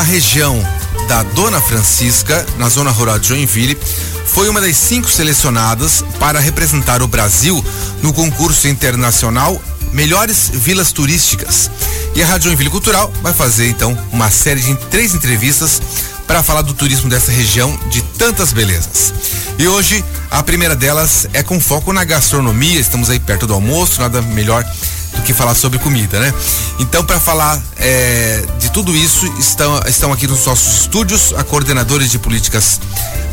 A região da Dona Francisca, na zona rural de Joinville, foi uma das cinco selecionadas para representar o Brasil no concurso internacional Melhores Vilas Turísticas. E a Rádio Joinville Cultural vai fazer então uma série de três entrevistas para falar do turismo dessa região de tantas belezas. E hoje a primeira delas é com foco na gastronomia. Estamos aí perto do almoço, nada melhor do que falar sobre comida, né? Então, para falar é, de tudo isso, estão, estão aqui nos nossos estúdios a coordenadora de políticas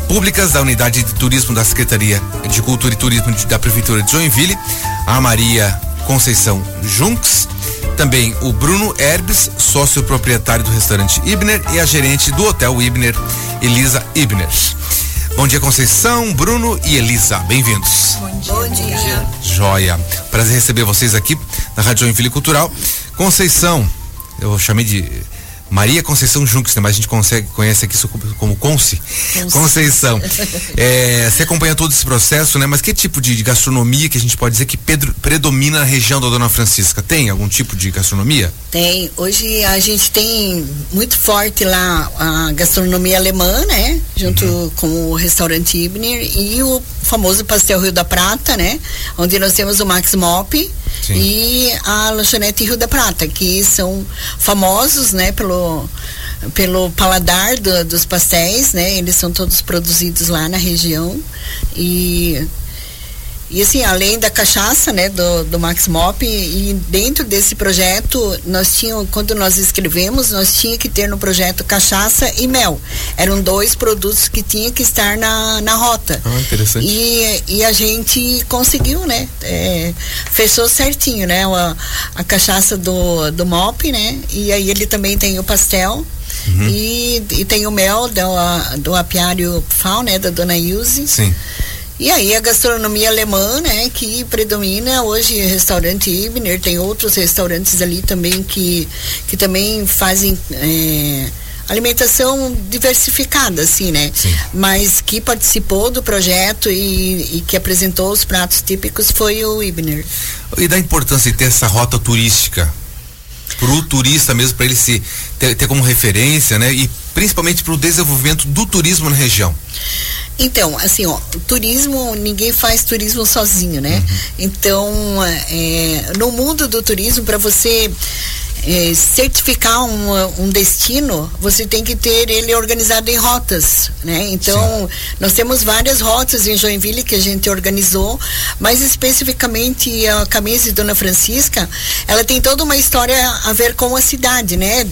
públicas da Unidade de Turismo da Secretaria de Cultura e Turismo da Prefeitura de Joinville, a Maria Conceição Junks, também o Bruno Herbes, sócio proprietário do restaurante Ibner e a gerente do Hotel Ibner, Elisa Ibner. Bom dia, Conceição, Bruno e Elisa. Bem-vindos. Bom dia. Bom dia. Joia. Prazer receber vocês aqui na Rádio Joinville Cultural. Conceição, eu chamei de Maria Conceição Junques, né? mas a gente consegue, conhece aqui como Conce. Conceição. É, você acompanha todo esse processo, né? Mas que tipo de, de, gastronomia que a gente pode dizer que Pedro, predomina na região da Dona Francisca? Tem algum tipo de gastronomia? Tem. Hoje a gente tem muito forte lá a gastronomia alemã, né? Junto uhum. com o restaurante Ibner e o famoso pastel Rio da Prata, né? Onde nós temos o Max Mop Sim. e a lanchonete Rio da Prata, que são famosos, né? Pelo pelo paladar do, dos pastéis, né? Eles são todos produzidos lá na região e e assim, além da cachaça, né, do, do Max Mop, e, dentro desse projeto, nós tínhamos, quando nós escrevemos, nós tinha que ter no projeto cachaça e mel. Eram dois produtos que tinha que estar na, na rota. Ah, interessante. E, e a gente conseguiu, né? É, fechou certinho, né? A, a cachaça do, do Mop, né? E aí ele também tem o pastel. Uhum. E, e tem o mel do, do apiário Fal, né? Da dona Ilse. Sim. E aí a gastronomia alemã, né, que predomina hoje restaurante Ibner, tem outros restaurantes ali também que, que também fazem é, alimentação diversificada, assim, né? Sim. Mas que participou do projeto e, e que apresentou os pratos típicos foi o Ibner. E da importância de ter essa rota turística para o turista mesmo, para ele se ter, ter como referência, né? E principalmente para o desenvolvimento do turismo na região. Então, assim, ó, turismo, ninguém faz turismo sozinho, né? Uhum. Então, é, no mundo do turismo, para você é, certificar um, um, destino, você tem que ter ele organizado em rotas, né? Então, Sim. nós temos várias rotas em Joinville que a gente organizou, mas especificamente a Camisa de Dona Francisca, ela tem toda uma história a ver com a cidade, né?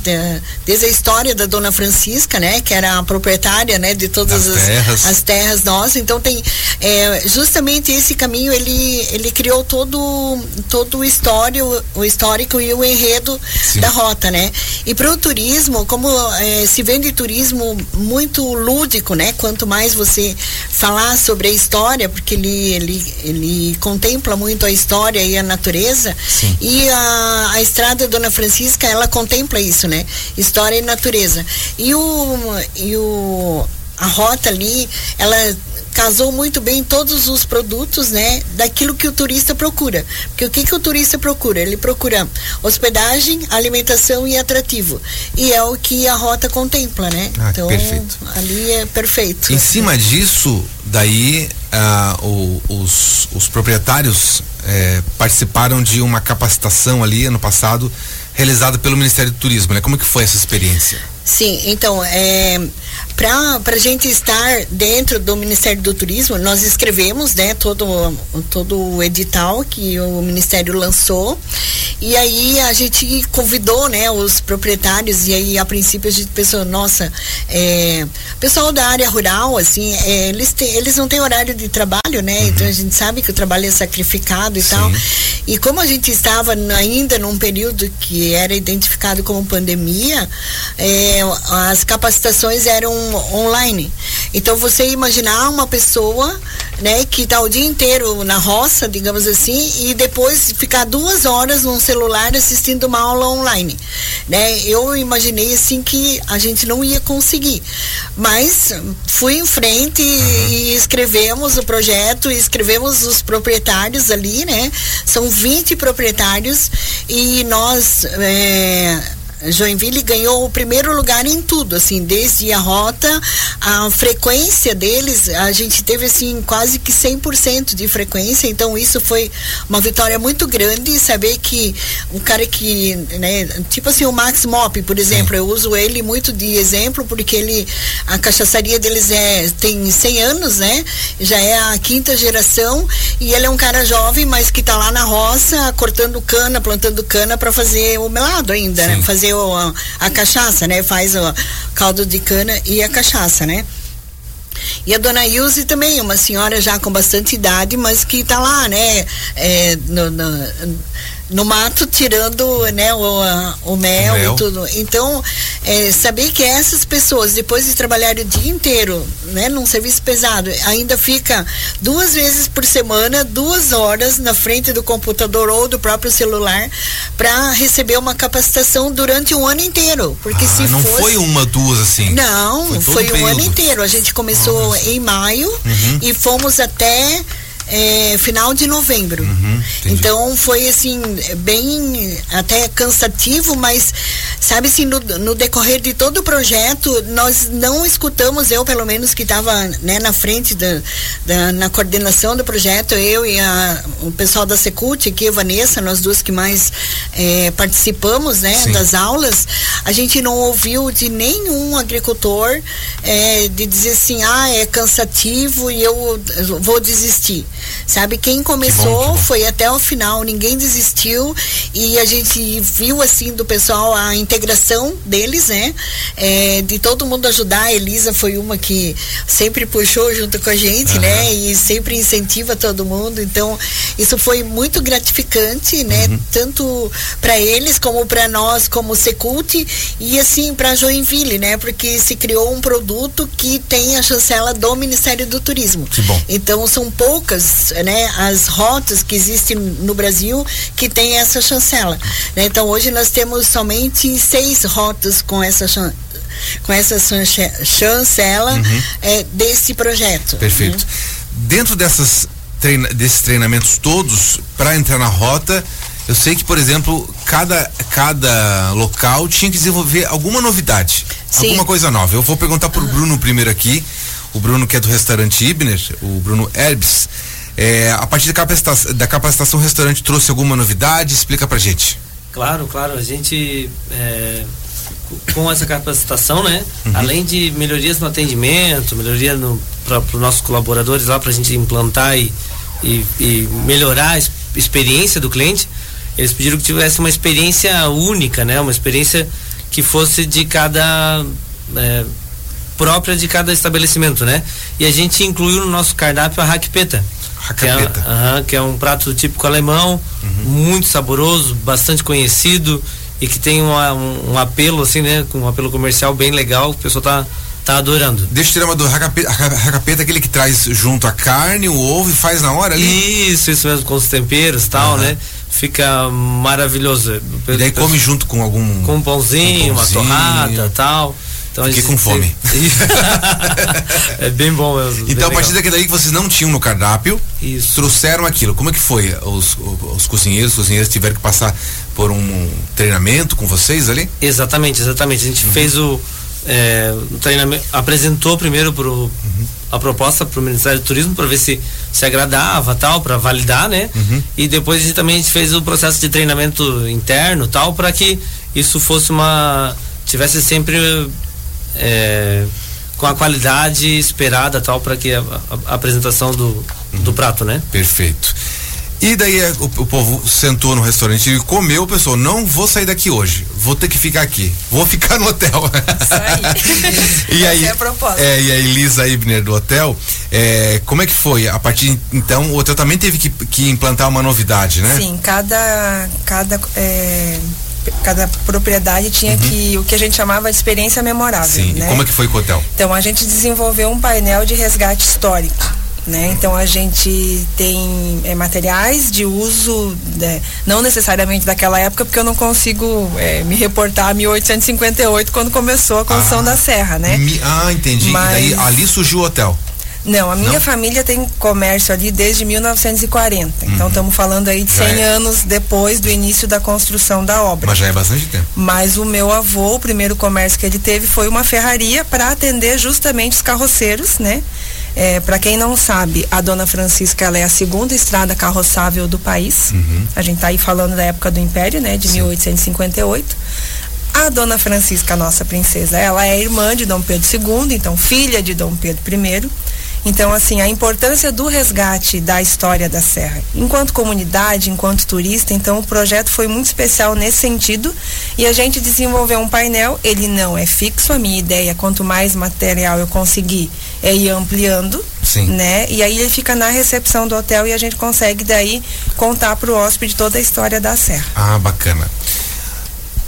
desde a história da Dona Francisca, né? Que era a proprietária, né? De todas as, as terras. as terras nossas. Então, tem é, justamente esse caminho, ele, ele criou todo, todo o, histórico, o histórico e o enredo Sim. da rota, né? E para o turismo, como é, se vende turismo muito lúdico, né? Quanto mais você falar sobre a história, porque ele, ele, ele contempla muito a história e a natureza, Sim. e a, a estrada Dona Francisca, ela contempla isso, né? História e natureza. E o, e o a rota ali, ela casou muito bem todos os produtos, né, daquilo que o turista procura. Porque o que que o turista procura? Ele procura hospedagem, alimentação e atrativo. E é o que a rota contempla, né? Ah, então, perfeito. ali é perfeito. Em cima disso, daí ah, o, os, os proprietários eh, participaram de uma capacitação ali ano passado realizada pelo Ministério do Turismo, né? Como que foi essa experiência? Sim, então, é, para a gente estar dentro do Ministério do Turismo, nós escrevemos né, todo, todo o edital que o Ministério lançou e aí a gente convidou né, os proprietários e aí a princípio a gente pensou, nossa, é, pessoal da área rural, assim, é, eles, têm, eles não têm horário de trabalho, né? Uhum. Então a gente sabe que o trabalho é sacrificado e Sim. tal. E como a gente estava ainda num período que era identificado como pandemia, é, as capacitações eram online. Então você imaginar uma pessoa, né, que está o dia inteiro na roça, digamos assim, e depois ficar duas horas num celular assistindo uma aula online, né? Eu imaginei assim que a gente não ia conseguir, mas fui em frente uhum. e escrevemos o projeto, escrevemos os proprietários ali, né? São 20 proprietários e nós é, Joinville ganhou o primeiro lugar em tudo, assim, desde a rota, a frequência deles, a gente teve assim quase que 100% de frequência, então isso foi uma vitória muito grande, saber que um cara que, né, tipo assim, o Max Mop, por exemplo, Sim. eu uso ele muito de exemplo porque ele a cachaçaria deles é tem 100 anos, né? Já é a quinta geração e ele é um cara jovem, mas que está lá na roça cortando cana, plantando cana para fazer o melado ainda, né? Sim. né? Fazer o, a, a, cachaça, né? Faz o caldo de cana e a cachaça, né? E a dona Ilse também, uma senhora já com bastante idade, mas que está lá, né? É, no, no, no mato tirando né, o, o, mel, o mel. e tudo. Então, é, saber que essas pessoas, depois de trabalhar o dia inteiro, né, num serviço pesado, ainda fica duas vezes por semana, duas horas na frente do computador ou do próprio celular para receber uma capacitação durante um ano inteiro. Porque ah, se não fosse... foi uma, duas assim? Não, foi, foi um ano inteiro. A gente começou Nossa. em maio uhum. e fomos até é, final de novembro. Uhum, então foi assim, bem até cansativo, mas sabe assim, no, no, decorrer de todo o projeto, nós não escutamos, eu pelo menos que estava né, na frente da, da, na coordenação do projeto, eu e a, o pessoal da Secult, aqui a Vanessa, nós duas que mais é, participamos né, das aulas, a gente não ouviu de nenhum agricultor é, de dizer assim, ah, é cansativo e eu vou desistir. Sabe, quem começou que bom, que bom. foi até o final, ninguém desistiu e a gente viu assim do pessoal a integração deles, né? É, de todo mundo ajudar. A Elisa foi uma que sempre puxou junto com a gente, uhum. né? E sempre incentiva todo mundo. Então, isso foi muito gratificante, né? Uhum. Tanto para eles como para nós, como Secult e assim para Joinville, né? Porque se criou um produto que tem a chancela do Ministério do Turismo. Que bom. Então, são poucas né, as rotas que existem no Brasil que tem essa chancela. Né? Então hoje nós temos somente seis rotas com essa com essa chancela uhum. é, desse projeto. Perfeito. Uhum. Dentro dessas treina, desses treinamentos todos, para entrar na rota, eu sei que, por exemplo, cada, cada local tinha que desenvolver alguma novidade, Sim. alguma coisa nova. Eu vou perguntar para o Bruno primeiro aqui, o Bruno que é do restaurante Ibner, o Bruno Herbs. É, a partir da capacitação, da capacitação, o restaurante trouxe alguma novidade? Explica pra gente. Claro, claro. A gente, é, com essa capacitação, né? Uhum. Além de melhorias no atendimento, melhoria para os nossos colaboradores lá, para a gente implantar e, e, e, melhorar a experiência do cliente, eles pediram que tivesse uma experiência única, né? Uma experiência que fosse de cada. É, própria de cada estabelecimento, né? E a gente incluiu no nosso cardápio a raquipeta que é, que é um prato típico alemão, uhum. muito saboroso, bastante conhecido e que tem uma, um, um, apelo assim, né, um apelo comercial bem legal, o pessoal tá tá adorando. Deixa eu tirar uma do racapeta, aquele que traz junto a carne, o ovo e faz na hora ali? Isso, isso mesmo, com os temperos e tal, uhum. né? Fica maravilhoso. E daí come junto com algum... Com um pãozinho, um pãozinho. uma torrada tal. Então Fiquei com fome. é bem bom mesmo. Então, a partir daí que vocês não tinham no cardápio, Isso. trouxeram aquilo. Como é que foi? Os, os, os cozinheiros, os cozinheiros tiveram que passar por um treinamento com vocês ali? Exatamente, exatamente. A gente uhum. fez o, é, o treinamento, apresentou primeiro pro, uhum. a proposta para o Ministério do Turismo para ver se se agradava tal, para validar, né? Uhum. E depois a gente também fez o processo de treinamento interno tal, para que isso fosse uma tivesse sempre é, com a qualidade esperada tal para que a, a, a, apresentação do, uhum. do prato, né? Perfeito. E daí é, o, o, povo sentou no restaurante e comeu, pessoal, não vou sair daqui hoje, vou ter que ficar aqui, vou ficar no hotel. Isso aí. e aí, é, a é, e a Elisa Ibner do hotel, é, como é que foi? A partir então, o hotel também teve que, que implantar uma novidade, né? Sim, cada, cada é, cada propriedade tinha uhum. que o que a gente chamava de experiência memorável. Sim. Né? E como é que foi com o hotel? Então a gente desenvolveu um painel de resgate histórico. Né? Então a gente tem é, materiais de uso, né? não necessariamente daquela época, porque eu não consigo é, me reportar a 1858 quando começou a construção ah, da serra, né? ah, entendi. Mas... E daí ali surgiu o hotel. Não, a minha Não? família tem comércio ali desde 1940. Então estamos falando aí de Já 100 é. anos depois do início da construção da obra. Mas já é bastante tempo. Mas o meu avô, o primeiro comércio que ele teve foi uma ferraria para atender justamente os carroceiros, né? É, para quem não sabe, a Dona Francisca ela é a segunda estrada carroçável do país. A gente está aí falando da época do Império, né? De 1858. A Dona Francisca, nossa princesa, ela é irmã de Dom Pedro II, então filha de Dom Pedro I. Então, assim, a importância do resgate da história da Serra. Enquanto comunidade, enquanto turista, então o projeto foi muito especial nesse sentido. E a gente desenvolveu um painel, ele não é fixo, a minha ideia, quanto mais material eu conseguir, é ir ampliando. Sim. Né? E aí ele fica na recepção do hotel e a gente consegue daí contar para o hóspede toda a história da Serra. Ah, bacana.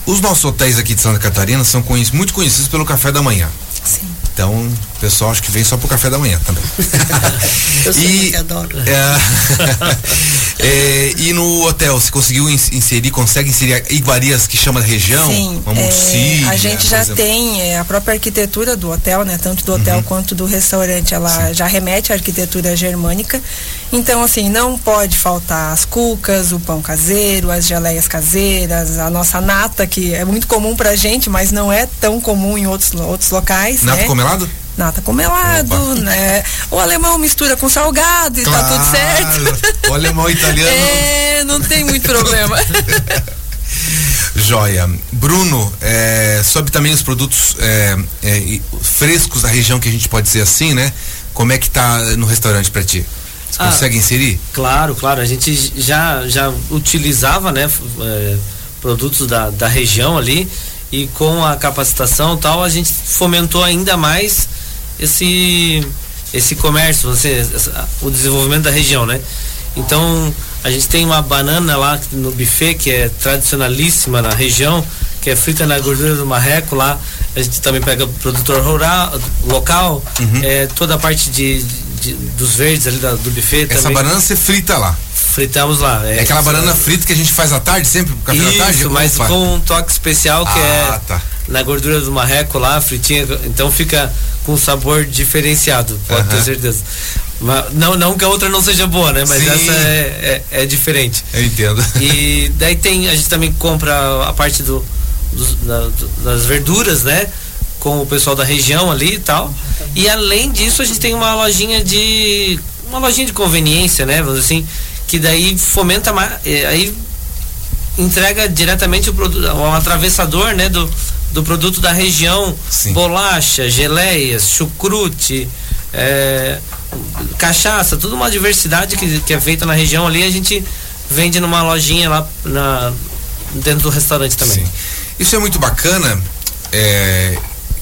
Os nossos hotéis aqui de Santa Catarina são conhec- muito conhecidos pelo café da manhã. Sim. Então, o pessoal acho que vem só pro café da manhã também. Eu sou muito adoro. É, é, e no hotel, você conseguiu ins- inserir, consegue inserir iguarias que chama da região? Sim, é, Montsíria, a gente já tem é, a própria arquitetura do hotel, né? Tanto do hotel quanto do restaurante, ela já remete à arquitetura germânica. Então, assim, não pode faltar as cucas, o pão caseiro, as geleias caseiras, a nossa nata, que é muito comum pra gente, mas não é tão comum em outros, outros locais, Nata né? comelado? Nata com melado, Opa. né? O alemão mistura com salgado e tá tudo certo. O alemão italiano. É, não tem muito problema. Joia. Bruno, é, sobre também os produtos é, é, frescos da região, que a gente pode dizer assim, né? Como é que tá no restaurante pra ti? Você Ah. consegue inserir? Claro, claro. A gente já, já utilizava, né, é, produtos da, da região ali e com a capacitação e tal, a gente fomentou ainda mais esse esse comércio, você, o desenvolvimento da região, né? Então, a gente tem uma banana lá no buffet que é tradicionalíssima na região, que é frita na gordura do marreco lá. A gente também pega o produtor rural, local, é, toda a parte de, de- dos verdes ali da- do buffet Essa também. banana você frita lá. Fritamos lá. É aquela banana frita que a gente faz à tarde, sempre pro café da tarde? Isso, mas Opa. com um toque especial que Ah, é tá. Na gordura do marreco lá, fritinha, então fica com um sabor diferenciado, pode Aham. ter certeza. Mas, não, não que a outra não seja boa, né? Mas Sim. essa é, é, é diferente. Eu entendo. E daí tem, a gente também compra a parte do, dos- da- das verduras, né? Com o pessoal da região ali e tal. E além disso, a gente tem uma lojinha de. Uma lojinha de conveniência, né? Vamos assim, que daí fomenta mais. Aí entrega diretamente o produto, um atravessador, né? Do, do produto da região. Sim. Bolacha, geleias, chucrute, é, cachaça, tudo uma diversidade que, que é feita na região ali, a gente vende numa lojinha lá na, dentro do restaurante também. Sim. Isso é muito bacana. é,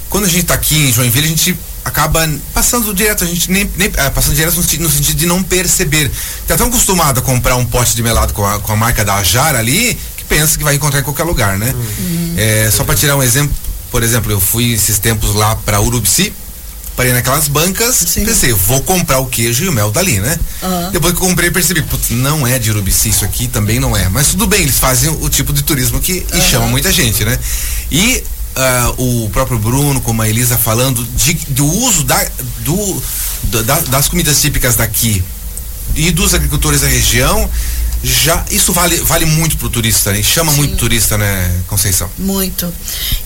quando a gente está aqui em Joinville, a gente acaba passando direto, a gente nem, nem ah, passando direto no, senti- no sentido de não perceber. Tá tão acostumado a comprar um pote de melado com a, com a marca da Ajar ali, pensa que vai encontrar em qualquer lugar, né? É, só para tirar um exemplo, por exemplo, eu fui esses tempos lá para Urubici, parei naquelas bancas, Sim. pensei, vou comprar o queijo e o mel dali, né? Aham. Depois que eu comprei, percebi, putz, não é de Urubici, isso aqui também não é. Mas tudo bem, eles fazem o tipo de turismo que e chama muita gente, né? E ah, o próprio Bruno, como a Elisa falando, de- do uso da, do, da- das comidas típicas daqui e dos agricultores da região, já isso vale, vale muito pro turista, né? Chama muito turista, né, Conceição? Muito.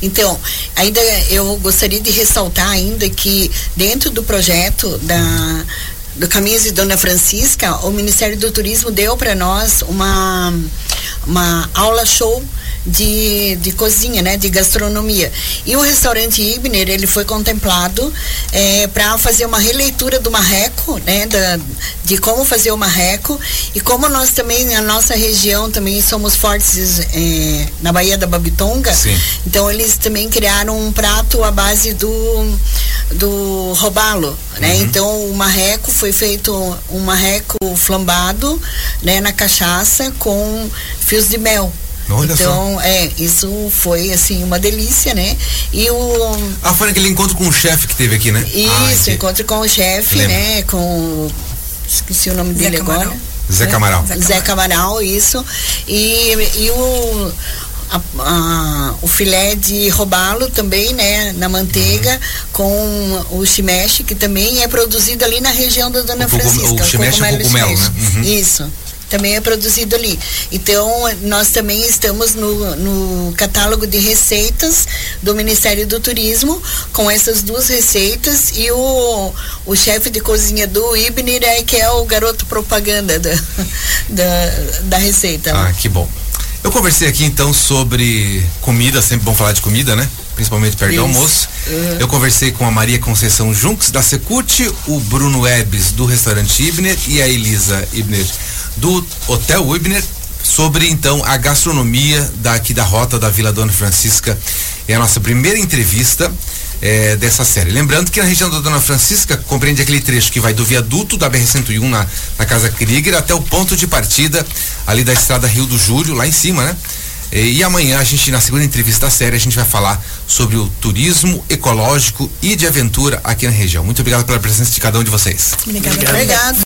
Então, ainda eu gostaria de ressaltar ainda que dentro do projeto da do Caminhos de Dona Francisca, o Ministério do Turismo deu para nós uma uma aula show de, de cozinha, né, de gastronomia. E o restaurante Ibner, ele foi contemplado para fazer uma releitura do marreco, né, da, de como fazer o marreco e como nós também na nossa região também somos fortes eh, na Baía da Babitonga. Sim. Então eles também criaram um prato à base do do robalo, né? Uhum. Então o marreco foi feito um marreco flambado, né, na cachaça com fios de mel. Olha só. então, é, isso foi assim uma delícia, né? E o Ah, foi naquele encontro com o chefe que teve aqui, né? Ah, isso, ente- encontro com o chefe, né? Com esqueci o nome Zé dele Camaral. agora. Zé né? Camaral. Zé Camaral, isso. E, e o a, a, o filé de robalo também, né, na manteiga, uhum. com o chimeche, que também é produzido ali na região da Dona o Francisca. O chimeche é cogumelo, né? Uhum. Isso também é produzido ali. Então, nós também estamos no, no catálogo de receitas do Ministério do Turismo com essas duas receitas e o, o chefe de cozinha do Ibner é que é o garoto propaganda da, da, da receita. Ah, que bom. Eu conversei aqui então sobre comida, sempre bom falar de comida, né? Principalmente perto do almoço. Uhum. Eu conversei com a Maria Conceição Junks da Secult, o Bruno Ebes do restaurante Ibner e a Elisa Ibner do Hotel Wibner sobre então a gastronomia daqui da rota da Vila Dona Francisca. É a nossa primeira entrevista é, dessa série. Lembrando que na região da Dona Francisca compreende aquele trecho que vai do viaduto da BR-101 na, na Casa Krieger até o ponto de partida ali da estrada Rio do Júlio, lá em cima, né? E, e amanhã a gente, na segunda entrevista da série, a gente vai falar sobre o turismo ecológico e de aventura aqui na região. Muito obrigado pela presença de cada um de vocês. Obrigado. obrigado.